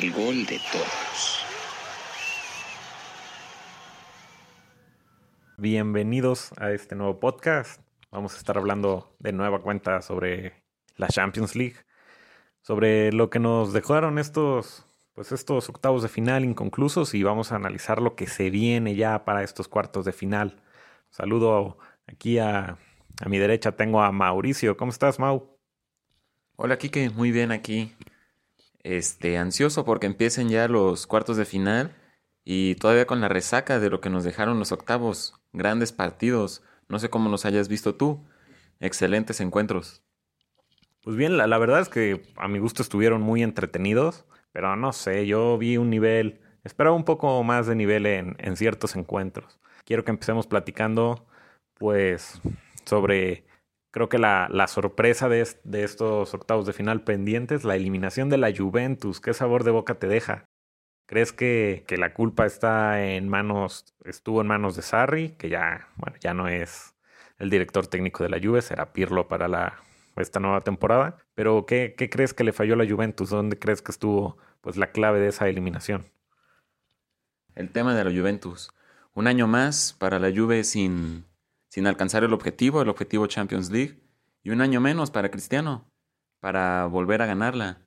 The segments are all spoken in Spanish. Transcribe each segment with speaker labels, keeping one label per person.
Speaker 1: el gol de todos.
Speaker 2: Bienvenidos a este nuevo podcast. Vamos a estar hablando de nueva cuenta sobre la Champions League, sobre lo que nos dejaron estos, pues estos octavos de final inconclusos y vamos a analizar lo que se viene ya para estos cuartos de final. Saludo aquí a, a mi derecha tengo a Mauricio. ¿Cómo estás, Mau?
Speaker 3: Hola, Kike. Muy bien aquí. Este, ansioso porque empiecen ya los cuartos de final y todavía con la resaca de lo que nos dejaron los octavos. Grandes partidos. No sé cómo los hayas visto tú. Excelentes encuentros.
Speaker 2: Pues bien, la, verdad es que a mi gusto estuvieron muy entretenidos, pero no sé, yo vi un nivel, esperaba un poco más de nivel en ciertos encuentros. Quiero que empecemos platicando, pues, sobre creo que la, la sorpresa de, de, estos octavos de final pendientes, la eliminación de la Juventus, ¿qué sabor de boca te deja? ¿Crees que, que, la culpa está en manos, estuvo en manos de Sarri, que ya, bueno, ya no es el director técnico de la Juve, será Pirlo para la, esta nueva temporada? Pero ¿qué, ¿qué crees que le falló a la Juventus? ¿Dónde crees que estuvo pues la clave de esa eliminación?
Speaker 3: El tema de la Juventus. Un año más para la Juve sin, sin alcanzar el objetivo, el objetivo Champions League, y un año menos para Cristiano, para volver a ganarla.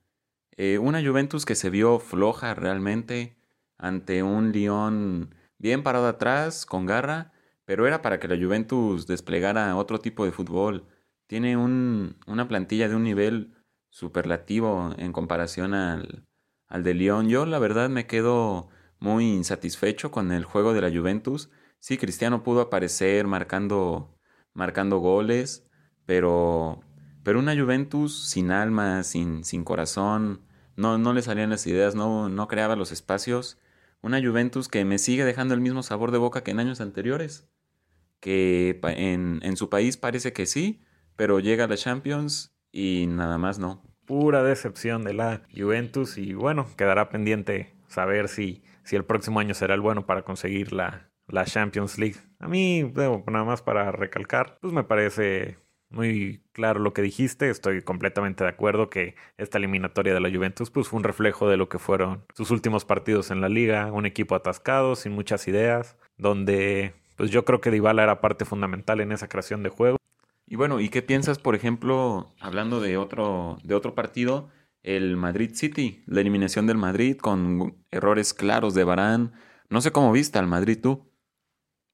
Speaker 3: Eh, una Juventus que se vio floja realmente ante un Lyon bien parado atrás, con garra, pero era para que la Juventus desplegara otro tipo de fútbol. Tiene un, una plantilla de un nivel superlativo en comparación al, al de Lyon. Yo la verdad me quedo muy insatisfecho con el juego de la Juventus Sí, Cristiano pudo aparecer marcando, marcando goles, pero, pero una Juventus sin alma, sin, sin corazón, no, no le salían las ideas, no, no creaba los espacios. Una Juventus que me sigue dejando el mismo sabor de boca que en años anteriores, que en, en su país parece que sí, pero llega a la Champions y nada más no.
Speaker 2: Pura decepción de la Juventus y bueno, quedará pendiente saber si, si el próximo año será el bueno para conseguir la, la Champions League. A mí, nada más para recalcar, pues me parece muy claro lo que dijiste. Estoy completamente de acuerdo que esta eliminatoria de la Juventus pues, fue un reflejo de lo que fueron sus últimos partidos en la liga. Un equipo atascado, sin muchas ideas, donde pues yo creo que Dybala era parte fundamental en esa creación de juego.
Speaker 3: Y bueno, ¿y qué piensas, por ejemplo, hablando de otro, de otro partido, el Madrid City, la eliminación del Madrid con errores claros de Barán? No sé cómo viste al Madrid tú.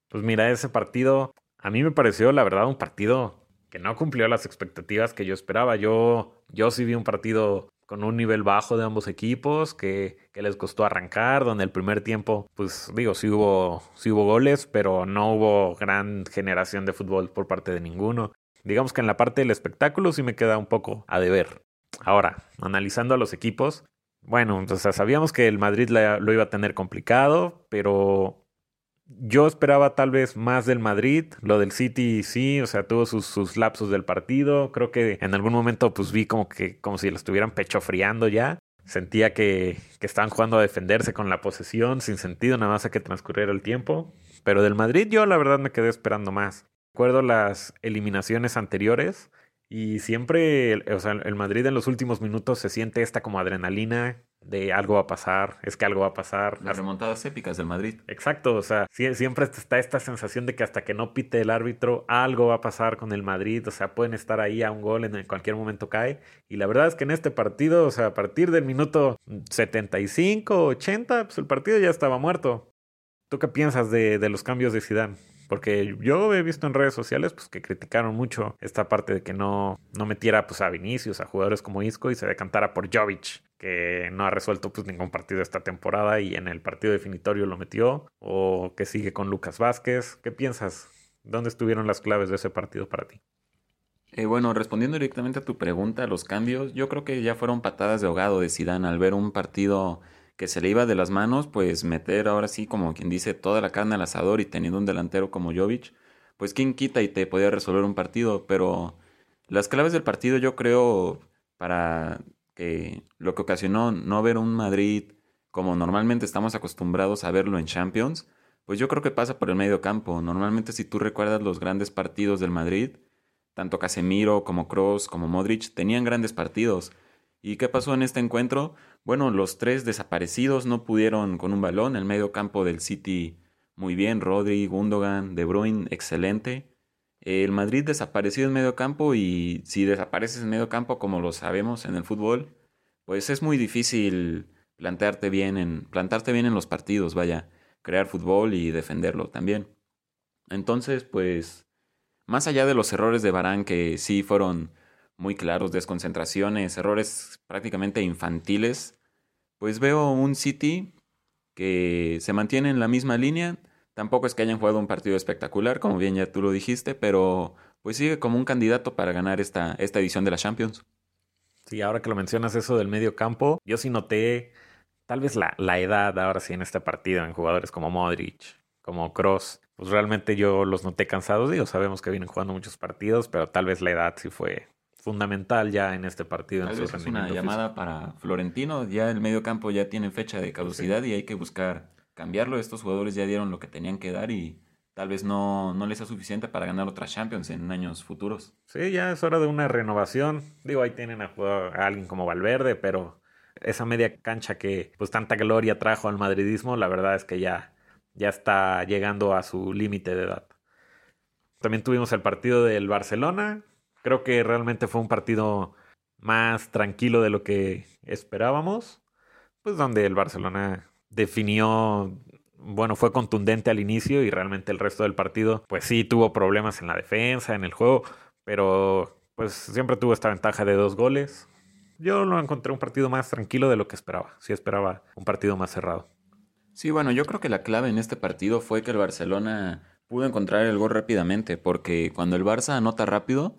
Speaker 2: Pues mira, ese partido a mí me pareció, la verdad, un partido que no cumplió las expectativas que yo esperaba. Yo, yo sí vi un partido con un nivel bajo de ambos equipos, que, que, les costó arrancar, donde el primer tiempo, pues digo, sí hubo, sí hubo goles, pero no hubo gran generación de fútbol por parte de ninguno. Digamos que en la parte del espectáculo sí me queda un poco a deber. Ahora, analizando a los equipos, bueno, o sea, sabíamos que el Madrid lo iba a tener complicado, pero yo esperaba tal vez más del Madrid, lo del City sí, o sea, tuvo sus, sus, lapsos del partido, creo que en algún momento pues vi como que como si lo estuvieran pecho friando ya, sentía que, que estaban jugando a defenderse con la posesión sin sentido, nada más a que transcurriera el tiempo, pero del Madrid yo la verdad me quedé esperando más. Recuerdo las eliminaciones anteriores y siempre, o sea, el Madrid en los últimos minutos se siente esta como adrenalina de algo va a pasar, es que algo va a pasar.
Speaker 3: Las remontadas épicas del Madrid.
Speaker 2: Exacto, o sea, siempre está esta sensación de que hasta que no pite el árbitro, algo va a pasar con el Madrid, o sea, pueden estar ahí a un gol en cualquier momento cae. Y la verdad es que en este partido, o sea, a partir del minuto 75, 80, pues el partido ya estaba muerto. ¿Tú qué piensas de, de los cambios de Zidane? Porque yo he visto en redes sociales pues, que criticaron mucho esta parte de que no, no metiera pues, a Vinicius, a jugadores como Isco y se decantara por Jovic, que no ha resuelto pues, ningún partido esta temporada y en el partido definitorio lo metió. O que sigue con Lucas Vázquez. ¿Qué piensas? ¿Dónde estuvieron las claves de ese partido para ti?
Speaker 3: Eh, bueno, respondiendo directamente a tu pregunta, los cambios, yo creo que ya fueron patadas de ahogado de Zidane al ver un partido que se le iba de las manos, pues meter ahora sí, como quien dice, toda la carne al asador y teniendo un delantero como Jovic, pues quién quita y te podía resolver un partido, pero las claves del partido yo creo para lo que ocasionó no ver un Madrid como normalmente estamos acostumbrados a verlo en Champions, pues yo creo que pasa por el medio campo. Normalmente si tú recuerdas los grandes partidos del Madrid, tanto Casemiro como Kroos como Modric tenían grandes partidos. ¿Y qué pasó en este encuentro? bueno, los tres desaparecidos no pudieron con un balón. El medio campo del City muy bien. Rodri, Gundogan, De Bruyne, excelente. El Madrid desaparecido en medio campo y si desapareces en medio campo, como lo sabemos en el fútbol, pues es muy difícil plantearte bien en, plantarte bien en los partidos, vaya, crear fútbol y defenderlo también. Entonces, pues, más allá de los errores de Barán, que sí fueron muy claros, desconcentraciones, errores prácticamente infantiles, pues veo un City que se mantiene en la misma línea. Tampoco es que hayan jugado un partido espectacular, como bien ya tú lo dijiste, pero pues sigue como un candidato para ganar esta, esta edición de la Champions.
Speaker 2: Sí, ahora que lo mencionas eso del medio campo, yo sí noté tal vez la, la edad ahora sí en este partido en jugadores como Modric, como Cross. Pues realmente yo los noté cansados, digo, sabemos que vienen jugando muchos partidos, pero tal vez la edad sí fue fundamental ya en este partido.
Speaker 3: Tal vez es una llamada para Florentino, ya el medio campo ya tiene fecha de caducidad y hay que buscar cambiarlo. Estos jugadores ya dieron lo que tenían que dar y tal vez no, no les sea suficiente para ganar otras Champions en años futuros.
Speaker 2: Sí, ya es hora de una renovación. Digo, ahí tienen a, jugar a alguien como Valverde, pero esa media cancha que pues tanta gloria trajo al madridismo, la verdad es que ya, ya está llegando a su límite de edad. También tuvimos el partido del Barcelona, Creo que realmente fue un partido más tranquilo de lo que esperábamos, pues donde el Barcelona definió, bueno, fue contundente al inicio y realmente el resto del partido, pues sí tuvo problemas en la defensa, en el juego, pero pues siempre tuvo esta ventaja de dos goles. Yo lo encontré un partido más tranquilo de lo que esperaba, sí esperaba un partido más cerrado.
Speaker 3: Sí, bueno, yo creo que la clave en este partido fue que el Barcelona pudo encontrar el gol rápidamente, porque cuando el Barça anota rápido,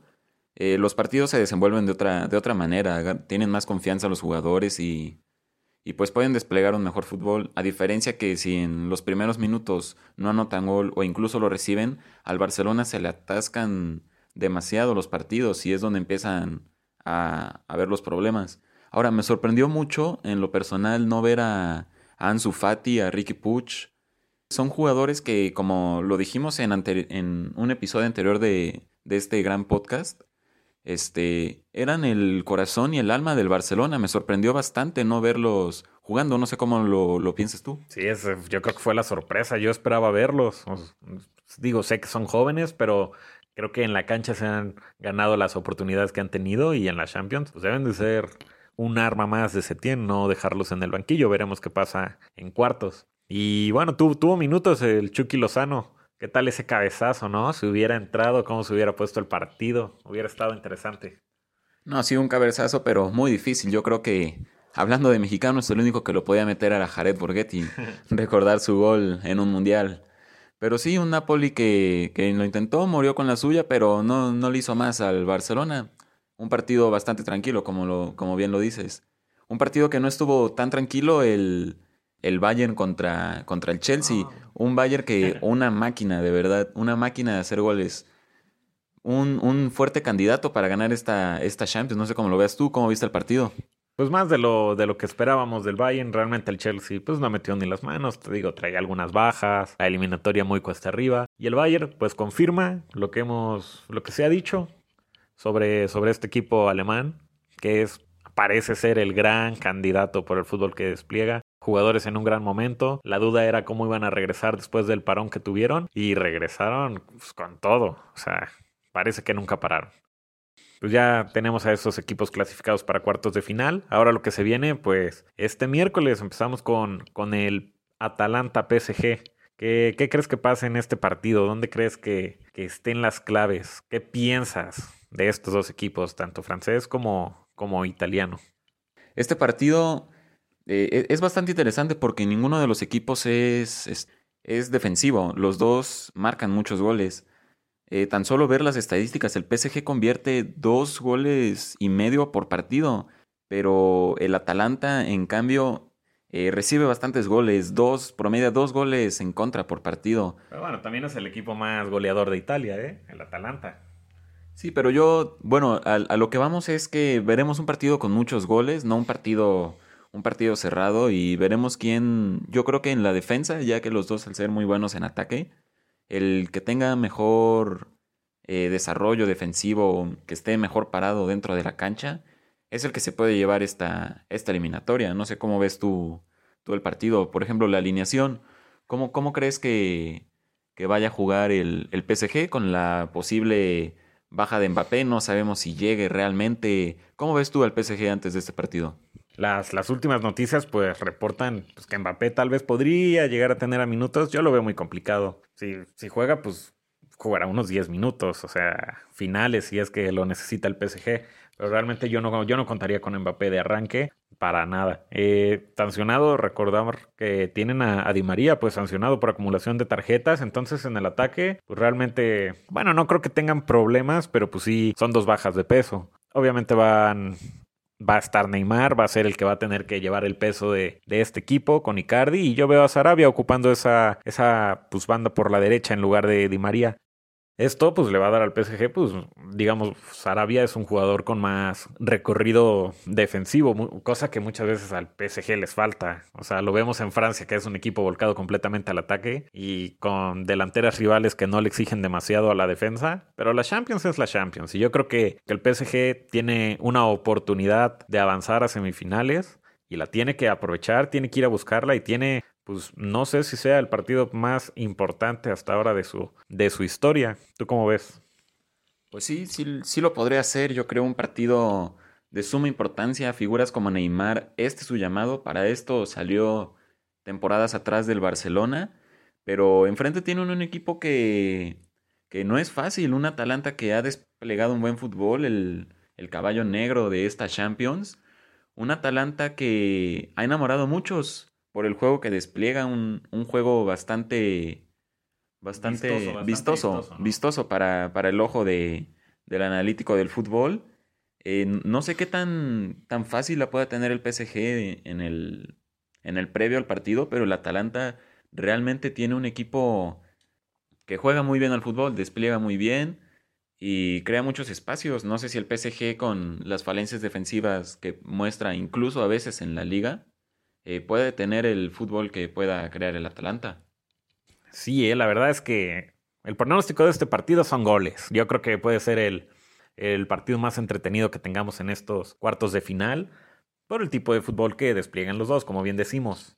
Speaker 3: eh, los partidos se desenvuelven de otra, de otra manera, tienen más confianza los jugadores y, y pues pueden desplegar un mejor fútbol, a diferencia que si en los primeros minutos no anotan gol o incluso lo reciben, al Barcelona se le atascan demasiado los partidos y es donde empiezan a, a ver los problemas. Ahora, me sorprendió mucho en lo personal no ver a, Ansu Fati, a Ricky Puch. Son jugadores que, como lo dijimos en, en un episodio anterior de, de este gran podcast, este, eran el corazón y el alma del Barcelona. Me sorprendió bastante no verlos jugando. No sé cómo lo, lo piensas tú.
Speaker 2: Sí, es, yo creo que fue la sorpresa. Yo esperaba verlos. Digo, sé que son jóvenes, pero creo que en la cancha se han ganado las oportunidades que han tenido y en la Champions pues deben de ser un arma más de Setién, no dejarlos en el banquillo. Veremos qué pasa en cuartos. Y bueno, tuvo minutos el Chucky Lozano. ¿Qué tal ese cabezazo, no? Si hubiera entrado, cómo se hubiera puesto el partido. Hubiera estado interesante.
Speaker 3: No, ha sido un cabezazo, pero muy difícil. Yo creo que, hablando de mexicanos, el único que lo podía meter era Jared Borghetti. recordar su gol en un mundial. Pero sí, un Napoli que, que lo intentó, murió con la suya, pero no, no le hizo más al Barcelona. Un partido bastante tranquilo, como, lo, como bien lo dices. Un partido que no estuvo tan tranquilo el, el Bayern contra, contra el Chelsea. Ah. Un Bayern que una máquina, de verdad, una máquina de hacer goles. Un, un, fuerte candidato para ganar esta, esta Champions. No sé cómo lo veas tú, cómo viste el partido.
Speaker 2: Pues más de lo, de lo que esperábamos del Bayern, realmente el Chelsea pues no metió ni las manos, te digo, traía algunas bajas, la eliminatoria muy cuesta arriba. Y el Bayern pues confirma lo que hemos, lo que se ha dicho sobre, sobre este equipo alemán, que es, parece ser el gran candidato por el fútbol que despliega jugadores en un gran momento. La duda era cómo iban a regresar después del parón que tuvieron y regresaron pues, con todo. O sea, parece que nunca pararon. Pues ya tenemos a esos equipos clasificados para cuartos de final. Ahora lo que se viene, pues este miércoles empezamos con, con el Atalanta PSG. ¿Qué, ¿Qué, crees que pasa en este partido? ¿Dónde crees que, que, estén las claves? ¿Qué piensas de estos dos equipos, tanto francés como, como italiano?
Speaker 3: Este partido eh, e, es bastante interesante porque ninguno de los equipos es, es, defensivo. Los dos marcan muchos goles. Eh, tan solo ver las estadísticas, el PSG convierte dos goles y medio por partido, pero el Atalanta, en cambio, eh, recibe bastantes goles, dos, promedia dos goles en contra por partido.
Speaker 2: Pero bueno, también es el equipo más goleador de Italia, ¿eh? El Atalanta.
Speaker 3: Sí, pero yo, bueno, a lo que vamos es que veremos un partido con muchos goles, no un partido un partido cerrado y veremos quién, yo creo que en la defensa, ya que los dos al ser muy buenos en ataque, el que tenga mejor eh, desarrollo defensivo, que esté mejor parado dentro de la cancha, es el que se puede llevar esta, esta eliminatoria. No sé cómo ves tú, tú el partido. Por ejemplo, la alineación. ¿Cómo, cómo crees que, que vaya a jugar el, el PSG con la posible baja de Mbappé? No sabemos si llegue realmente. ¿Cómo ves tú al PSG antes de este partido?
Speaker 2: Las, las últimas noticias pues reportan pues, que Mbappé tal vez podría llegar a tener a minutos. Yo lo veo muy complicado. Si, si juega, pues jugará unos 10 minutos, o sea, finales si es que lo necesita el PSG. Pero realmente yo no, yo no contaría con Mbappé de arranque para nada. Eh, sancionado, recordar que tienen a, a, Di María, pues sancionado por acumulación de tarjetas. Entonces en el ataque, pues realmente, bueno, no creo que tengan problemas, pero pues sí, son dos bajas de peso. Obviamente van va a estar Neymar, va a ser el que va a tener que llevar el peso de, de, este equipo con Icardi y yo veo a Sarabia ocupando esa, esa pues, banda por la derecha en lugar de Di María. Esto pues le va a dar al PSG, pues digamos, Sarabia es un jugador con más recorrido defensivo, cosa que muchas veces al PSG les falta. O sea, lo vemos en Francia, que es un equipo volcado completamente al ataque y con delanteras rivales que no le exigen demasiado a la defensa. Pero la Champions es la Champions y yo creo que, que el PSG tiene una oportunidad de avanzar a semifinales y la tiene que aprovechar, tiene que ir a buscarla y tiene pues no sé si sea el partido más importante hasta ahora de su, de su historia. ¿Tú cómo ves?
Speaker 3: Pues sí, sí, sí lo podría hacer. Yo creo un partido de suma importancia. Figuras como Neymar, este es su llamado. Para esto salió temporadas atrás del Barcelona. Pero enfrente tiene un, equipo que, que no es fácil. Un Atalanta que ha desplegado un buen fútbol, el, el caballo negro de esta Champions. Un Atalanta que ha enamorado a muchos por el juego que despliega, un, un juego bastante, bastante vistoso, vistoso, vistoso, para, para, el ojo de, del analítico del fútbol. Eh, no sé qué tan, tan fácil la pueda tener el PSG en el, en el previo al partido, pero el Atalanta realmente tiene un equipo que juega muy bien al fútbol, despliega muy bien y crea muchos espacios. No sé si el PSG con las falencias defensivas que muestra incluso a veces en la liga, eh, puede tener el fútbol que pueda crear el Atalanta.
Speaker 2: Sí, eh, la verdad es que el pronóstico de este partido son goles. Yo creo que puede ser el, el partido más entretenido que tengamos en estos cuartos de final por el tipo de fútbol que despliegan los dos, como bien decimos.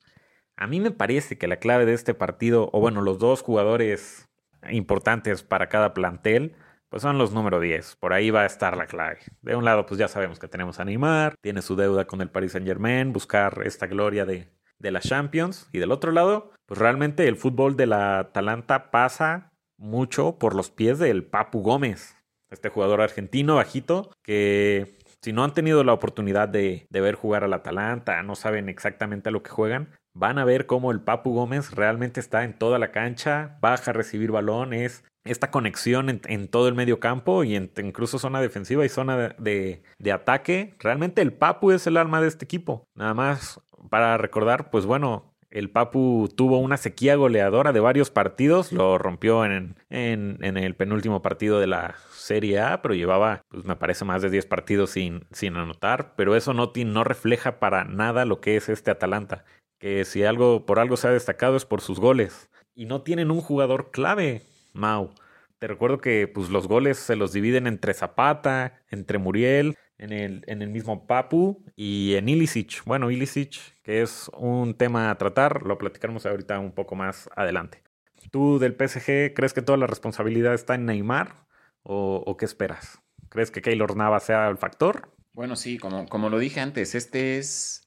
Speaker 2: A mí me parece que la clave de este partido, o bueno, los dos jugadores importantes para cada plantel, pues son los número 10. Por ahí va a estar la clave. De un lado, pues ya sabemos que tenemos a Neymar, tiene su deuda con el Paris Saint Germain, buscar esta gloria de, de la Champions. Y del otro lado, pues realmente el fútbol de la Atalanta pasa mucho por los pies del Papu Gómez, este jugador argentino bajito que si no han tenido la oportunidad de, de, ver jugar al Atalanta, no saben exactamente a lo que juegan, van a ver cómo el Papu Gómez realmente está en toda la cancha, baja a recibir balones, esta conexión en, todo el medio campo y en, incluso zona defensiva y zona de, de, ataque. Realmente el Papu es el alma de este equipo. Nada más para recordar, pues bueno, el Papu tuvo una sequía goleadora de varios partidos, lo rompió en, en, en el penúltimo partido de la Serie A, pero llevaba, pues me parece, más de 10 partidos sin, sin anotar, pero eso no, no refleja para nada lo que es este Atalanta, que si algo por algo se ha destacado es por sus goles. Y no tienen un jugador clave Mau. Te recuerdo que pues, los goles se los dividen entre Zapata, entre Muriel, en el, en el mismo Papu y en Ilicic. Bueno, Ilicic, que es un tema a tratar, lo platicaremos ahorita un poco más adelante. ¿Tú del PSG crees que toda la responsabilidad está en Neymar o, qué esperas? ¿Crees que Keylor Navas sea el factor?
Speaker 3: Bueno, sí, como, como lo dije antes, este es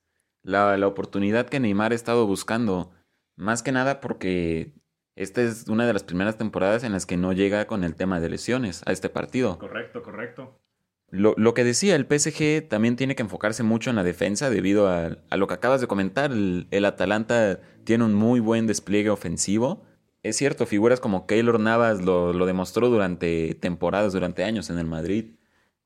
Speaker 3: la, la oportunidad que Neymar ha estado buscando. Más que nada porque esta es una de las primeras temporadas en las que no llega con el tema de lesiones a este partido.
Speaker 2: Correcto, correcto.
Speaker 3: Lo, lo que decía, el PSG también tiene que enfocarse mucho en la defensa debido a, a lo que acabas de comentar. El, el, Atalanta tiene un muy buen despliegue ofensivo. Es cierto, figuras como Keylor Navas lo, lo demostró durante temporadas, durante años en el Madrid.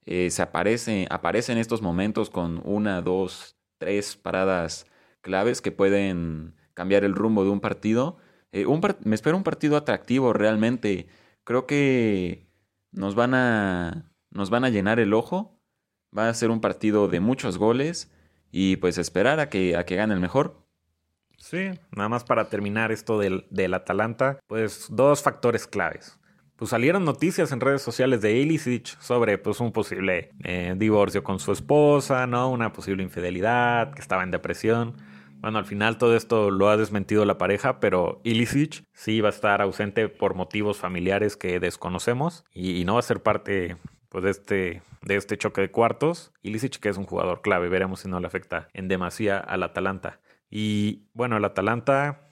Speaker 3: Eh, se aparece, aparece en estos momentos con una, dos, tres paradas claves que pueden cambiar el rumbo de un partido eh, me espero un partido atractivo realmente. Creo que nos van a, nos van a llenar el ojo. Va a ser un partido de muchos goles y pues esperar a que, a que gane el mejor.
Speaker 2: Sí, nada más para terminar esto del, del Atalanta, pues dos factores claves. Pues salieron noticias en redes sociales de Ilicic sobre pues un posible eh, divorcio con su esposa, ¿no? Una posible infidelidad, que estaba en depresión. Bueno, al final todo esto lo ha desmentido la pareja, pero Ilicic sí va a estar ausente por motivos familiares que desconocemos y, no va a ser parte pues, de, este, de este choque de cuartos. Ilicic que es un jugador clave, veremos si no le afecta en demasía al Atalanta. Y bueno, el Atalanta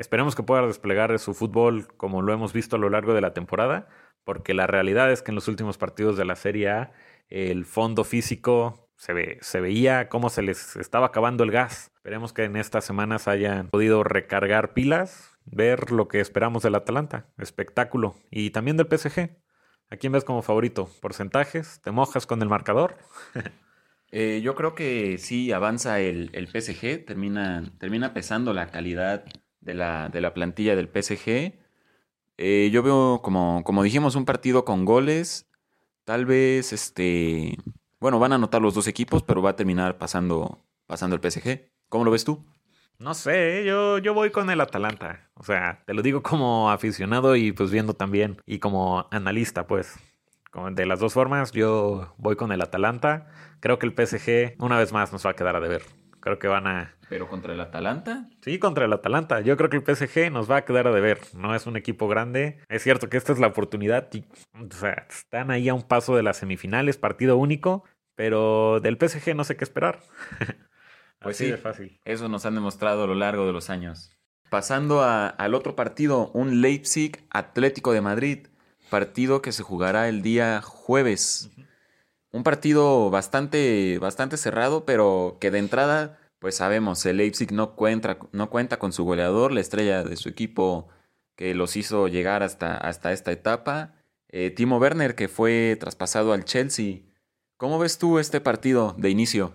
Speaker 2: esperemos que pueda desplegar su fútbol como lo hemos visto a lo largo de la temporada, porque la realidad es que en los últimos partidos de la Serie A el fondo físico se, ve, se veía cómo se les estaba acabando el gas. Esperemos que en estas semanas hayan podido recargar pilas, ver lo que esperamos del Atalanta, espectáculo, y también del PSG. ¿A quién ves como favorito? ¿Porcentajes? ¿Te mojas con el marcador?
Speaker 3: Eh, yo creo que sí avanza el, el PSG, termina, termina pesando la calidad de la, de la plantilla del PSG. Eh, yo veo, como, como dijimos, un partido con goles. Tal vez, este, bueno, van a anotar los dos equipos, pero va a terminar pasando, pasando el PSG. ¿Cómo lo ves tú?
Speaker 2: No sé, yo, yo voy con el Atalanta. O sea, te lo digo como aficionado y pues viendo también y como analista, pues. De las dos formas, yo voy con el Atalanta. Creo que el PSG una vez más nos va a quedar a deber. Creo que van a...
Speaker 3: ¿Pero contra el Atalanta?
Speaker 2: Sí, contra el Atalanta. Yo creo que el PSG nos va a quedar a deber. No es un equipo grande. Es cierto que esta es la oportunidad. o sea, están ahí a un paso de las semifinales, partido único. Pero del PSG no sé qué esperar.
Speaker 3: pues sí, de fácil. Eso nos han demostrado a lo largo de los años. Pasando al otro partido, un Leipzig Atlético de Madrid. Partido que se jugará el día jueves un partido bastante, bastante cerrado, pero que de entrada, pues sabemos, el Leipzig no cuenta, no cuenta con su goleador, la estrella de su equipo que los hizo llegar hasta, hasta esta etapa. Eh, Timo Werner, que fue traspasado al Chelsea. ¿Cómo ves tú este partido de inicio?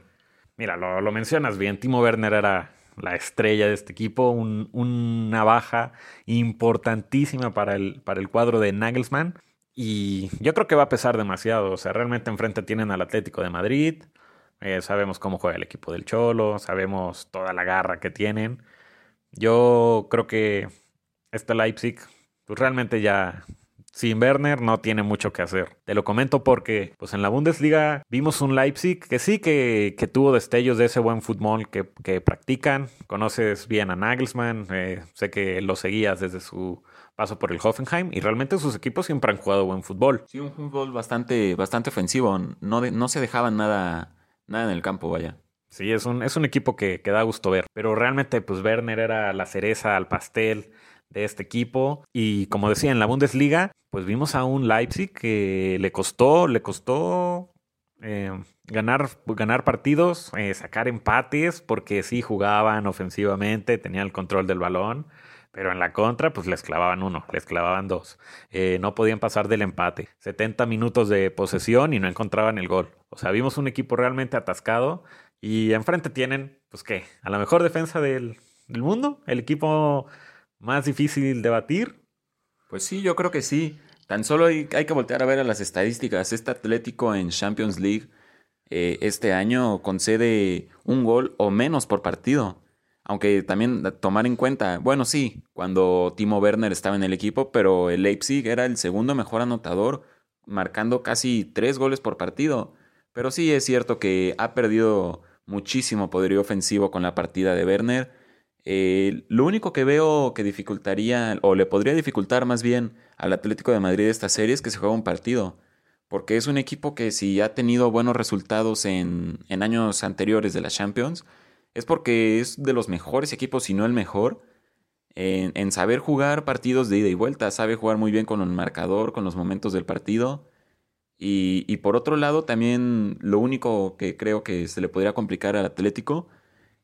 Speaker 2: Mira, lo, mencionas bien. Timo Werner era la estrella de este equipo, una baja importantísima para el, para el cuadro de Nagelsmann. Y yo creo que va a pesar demasiado. O sea, realmente enfrente tienen al Atlético de Madrid. Eh, sabemos cómo juega el equipo del Cholo. Sabemos toda la garra que tienen. Yo creo que este Leipzig, pues realmente ya sin Werner no tiene mucho que hacer. Te lo comento porque pues en la Bundesliga vimos un Leipzig que sí que, que tuvo destellos de ese buen fútbol que, que practican. Conoces bien a Nagelsmann, eh, sé que lo seguías desde su paso por el Hoffenheim y realmente sus equipos siempre han jugado buen fútbol.
Speaker 3: Sí, un fútbol bastante, bastante ofensivo. No, no se dejaban nada, nada en el campo, vaya.
Speaker 2: Sí, es un, es un equipo que, que da gusto ver. Pero realmente, pues Werner era la cereza al pastel de este equipo. Y como decía, en la Bundesliga, pues vimos a un Leipzig que le costó, le costó eh, ganar, ganar partidos, eh, sacar empates, porque sí jugaban ofensivamente, tenían el control del balón. Pero en la contra, pues les clavaban uno, les clavaban dos. Eh, no podían pasar del empate. 70 minutos de posesión y no encontraban el gol. O sea, vimos un equipo realmente atascado. Y enfrente tienen, pues qué, a la mejor defensa del, mundo. El equipo más difícil de batir.
Speaker 3: Pues sí, yo creo que sí. Tan solo hay, que voltear a ver a las estadísticas. Este Atlético en Champions League eh, este año concede un gol o menos por partido. Aunque también tomar en cuenta, bueno, sí, cuando Timo Werner estaba en el equipo, pero el Leipzig era el segundo mejor anotador, marcando casi tres goles por partido. Pero sí es cierto que ha perdido muchísimo poderío ofensivo con la partida de Werner. Eh, lo único que veo que dificultaría, o le podría dificultar más bien al Atlético de Madrid esta serie es que se juega un partido. Porque es un equipo que si ha tenido buenos resultados en, en años anteriores de la Champions, es porque es de los mejores equipos, si no el mejor, en, saber jugar partidos de ida y vuelta. Sabe jugar muy bien con el marcador, con los momentos del partido. Y, por otro lado, también lo único que creo que se le podría complicar al Atlético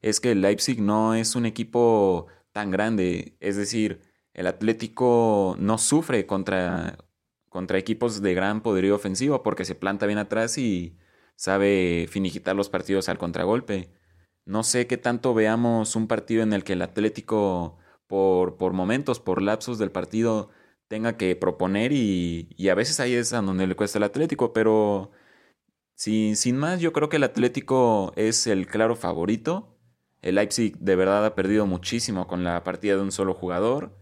Speaker 3: es que el Leipzig no es un equipo tan grande. Es decir, el Atlético no sufre contra, contra equipos de gran poderío ofensivo porque se planta bien atrás y sabe finiquitar los partidos al contragolpe. No sé qué tanto veamos un partido en el que el Atlético, por, por momentos, por lapsos del partido, tenga que proponer y, y, a veces ahí es a donde le cuesta el Atlético, pero sin, sin más, yo creo que el Atlético es el claro favorito. El Leipzig de verdad ha perdido muchísimo con la partida de un solo jugador.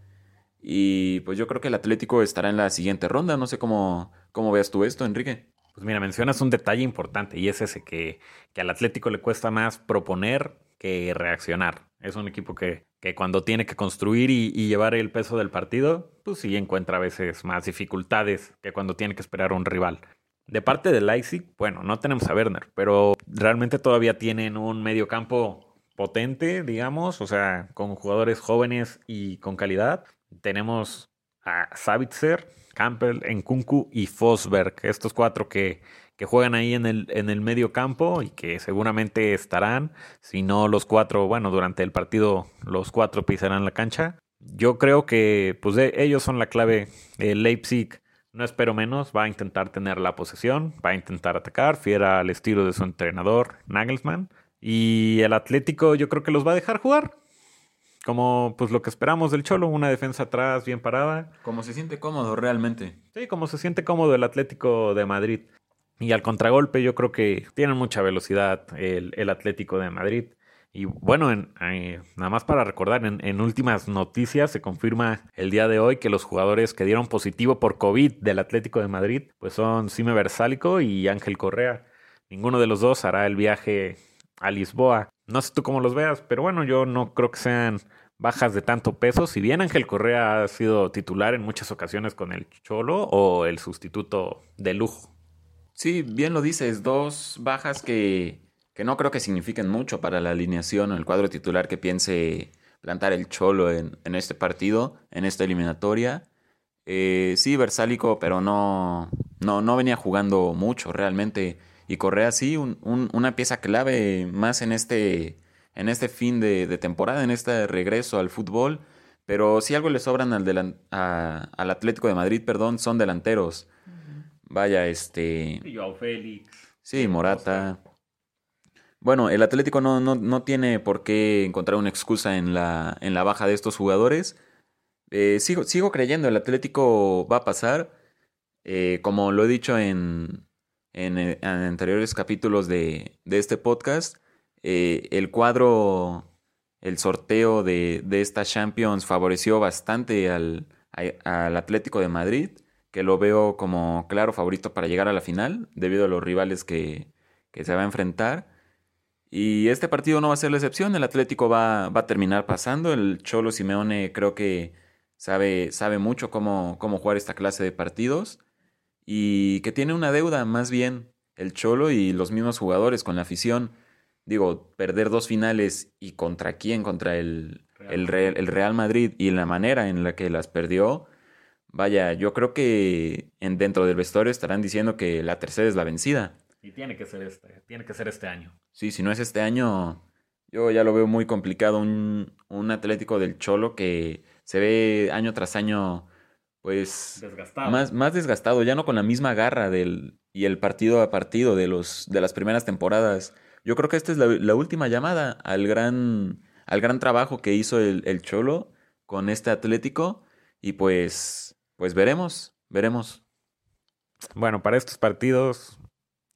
Speaker 3: Y pues yo creo que el Atlético estará en la siguiente ronda. No sé cómo, cómo veas tú esto, Enrique.
Speaker 2: Pues mira, mencionas un detalle importante y es ese que, que al Atlético le cuesta más proponer que reaccionar. Es un equipo que, que cuando tiene que construir y, llevar el peso del partido, pues sí encuentra a veces más dificultades que cuando tiene que esperar a un rival. De parte de Leipzig, bueno, no tenemos a Werner, pero realmente todavía tienen un medio campo potente, digamos, o sea, con jugadores jóvenes y con calidad. Tenemos a Savitzer, Campbell, Nkunku y Fosberg, estos cuatro que, que juegan ahí en el, en el medio campo y que seguramente estarán, si no los cuatro, bueno, durante el partido los cuatro pisarán la cancha. Yo creo que pues ellos son la clave. El Leipzig no espero menos, va a intentar tener la posesión, va a intentar atacar, fiera al estilo de su entrenador Nagelsmann. Y el Atlético yo creo que los va a dejar jugar. Como pues lo que esperamos del Cholo, una defensa atrás bien parada.
Speaker 3: Como se siente cómodo realmente.
Speaker 2: Sí, como se siente cómodo el Atlético de Madrid. Y al contragolpe yo creo que tienen mucha velocidad el, el Atlético de Madrid. Y bueno, en, eh, nada más para recordar, en, en, últimas noticias se confirma el día de hoy que los jugadores que dieron positivo por COVID del Atlético de Madrid, pues son Sime Versálico y Ángel Correa. Ninguno de los dos hará el viaje a Lisboa. No sé tú cómo los veas, pero bueno, yo no creo que sean bajas de tanto peso. Si bien Ángel Correa ha sido titular en muchas ocasiones con el Cholo o el sustituto de lujo.
Speaker 3: Sí, bien lo dices, dos bajas que que no creo que signifiquen mucho para la alineación o el cuadro titular que piense plantar el cholo en, en este partido, en esta eliminatoria. Eh, sí, Versálico, pero no, no, no venía jugando mucho realmente. Y Correa sí, un, un, una pieza clave más en este, en este fin de, de, temporada, en este regreso al fútbol. Pero si algo le sobran al, delan, a, al Atlético de Madrid, perdón, son delanteros. Uh -huh. Vaya, este...
Speaker 2: Y Joao Félix.
Speaker 3: Sí, Morata. Bueno, el Atlético no, no, no, tiene por qué encontrar una excusa en la, en la baja de estos jugadores. Eh, sigo, sigo creyendo, el Atlético va a pasar. Eh, como lo he dicho en, en, en anteriores capítulos de, de este podcast, eh, el cuadro, el sorteo de, de esta Champions favoreció bastante al, al Atlético de Madrid, que lo veo como claro favorito para llegar a la final, debido a los rivales que, que se va a enfrentar. Y este partido no va a ser la excepción, el Atlético va, va a terminar pasando, el Cholo Simeone creo que sabe, sabe mucho cómo, cómo jugar esta clase de partidos y que tiene una deuda más bien el Cholo y los mismos jugadores con la afición. Digo, perder dos finales y contra quién, contra el Real. El, Real, el Real Madrid y la manera en la que las perdió, vaya, yo creo que en, dentro del vestuario estarán diciendo que la tercera es la vencida.
Speaker 2: Y tiene que ser este, tiene que ser este año.
Speaker 3: Sí, si no es este año, yo ya lo veo muy complicado. Un, un Atlético del Cholo que se ve año tras año, pues.
Speaker 2: Desgastado.
Speaker 3: Más, más desgastado, ya no con la misma garra del, y el partido a partido de, los, de las primeras temporadas. Yo creo que esta es la, la última llamada al gran, al gran trabajo que hizo el, el Cholo con este Atlético. Y pues, pues veremos, veremos.
Speaker 2: Bueno, para estos partidos,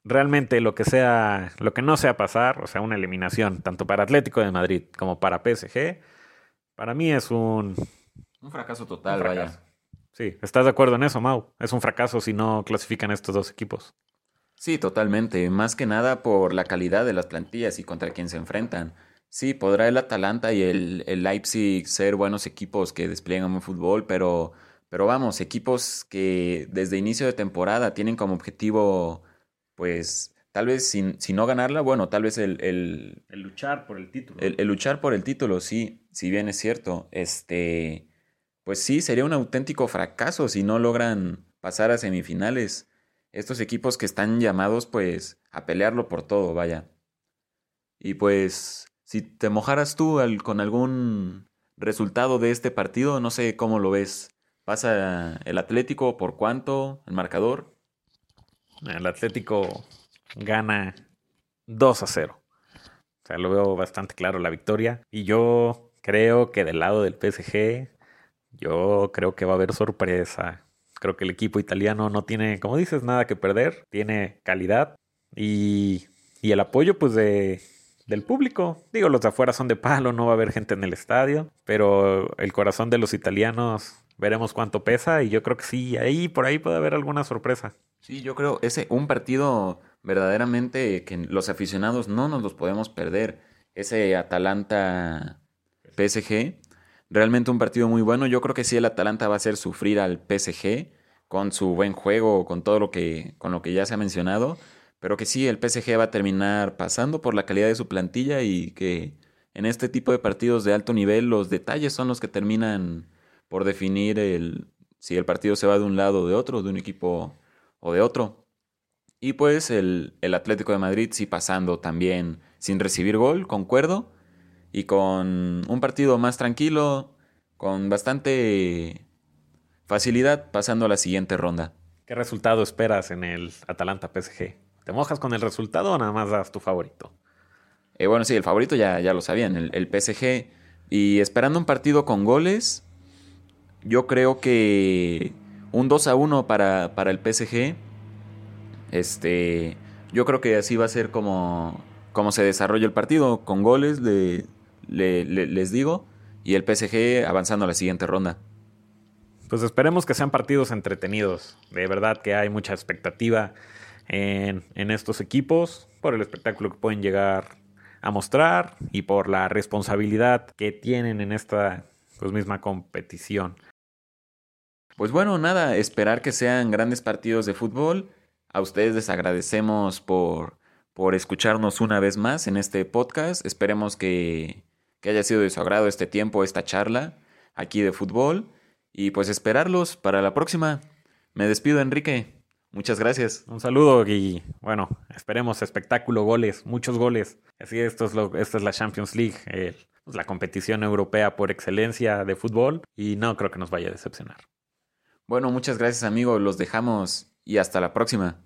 Speaker 2: realmente lo que sea, lo que no sea pasar, o sea, una eliminación, tanto para Atlético de Madrid como para PSG, para mí es un...
Speaker 3: Un fracaso total, un fracaso. vaya.
Speaker 2: Sí, ¿estás de acuerdo en eso, Mau? Es un fracaso si no clasifican estos dos equipos.
Speaker 3: Sí, totalmente. Más que nada por la calidad de las plantillas y contra quién se enfrentan. Sí, podrá el Atalanta y el, el Leipzig ser buenos equipos que despliegan un fútbol, pero, pero vamos, equipos que desde inicio de temporada tienen como objetivo pues tal vez sin, si no ganarla, bueno, tal vez el, el,
Speaker 2: el luchar por el título.
Speaker 3: El, el, luchar por el título, sí, si bien es cierto. Este, pues sí, sería un auténtico fracaso si no logran pasar a semifinales. Estos equipos que están llamados, pues, a pelearlo por todo, vaya. Y pues, si te mojaras tú al, con algún resultado de este partido, no sé cómo lo ves. ¿Pasa el Atlético por cuánto? ¿El marcador?
Speaker 2: El Atlético gana 2 a 0. O sea, lo veo bastante claro la victoria. Y yo creo que del lado del PSG, yo creo que va a haber sorpresa. Creo que el equipo italiano no tiene, como dices, nada que perder. Tiene calidad y, y el apoyo pues de, del público. Digo, los de afuera son de palo, no va a haber gente en el estadio. Pero el corazón de los italianos veremos cuánto pesa y yo creo que sí, ahí por ahí puede haber alguna sorpresa.
Speaker 3: Sí, yo creo ese un partido verdaderamente que los aficionados no nos los podemos perder. Ese Atalanta PSG, realmente un partido muy bueno. Yo creo que sí el Atalanta va a hacer sufrir al PSG con su buen juego, con todo lo que con lo que ya se ha mencionado, pero que sí el PSG va a terminar pasando por la calidad de su plantilla y que en este tipo de partidos de alto nivel los detalles son los que terminan por definir el si el partido se va de un lado o de otro, de un equipo o de otro. Y pues el, el Atlético de Madrid sí pasando también sin recibir gol, concuerdo, y con un partido más tranquilo, con bastante facilidad pasando a la siguiente ronda.
Speaker 2: ¿Qué resultado esperas en el Atalanta PSG? ¿Te mojas con el resultado o nada más das tu favorito?
Speaker 3: Eh, bueno, sí, el favorito ya, ya lo sabían, el, el PSG. Y esperando un partido con goles, yo creo que un 2 a 1 para, para el PSG. Este, yo creo que así va a ser como, como se desarrolla el partido, con goles, le, le, les digo, y el PSG avanzando a la siguiente ronda.
Speaker 2: Pues esperemos que sean partidos entretenidos. De verdad que hay mucha expectativa en, en estos equipos por el espectáculo que pueden llegar a mostrar y por la responsabilidad que tienen en esta pues, misma competición.
Speaker 3: Pues bueno, nada, esperar que sean grandes partidos de fútbol. A ustedes les agradecemos por, por escucharnos una vez más en este podcast. Esperemos que, que haya sido de su agrado este tiempo, esta charla aquí de fútbol. Y pues esperarlos para la próxima. Me despido, Enrique. Muchas gracias.
Speaker 2: Un saludo y bueno, esperemos espectáculo, goles, muchos goles. Así esto es lo, esta es la Champions League, eh, la competición europea por excelencia de fútbol y no creo que nos vaya a decepcionar.
Speaker 3: Bueno, muchas gracias amigos, los dejamos y hasta la próxima.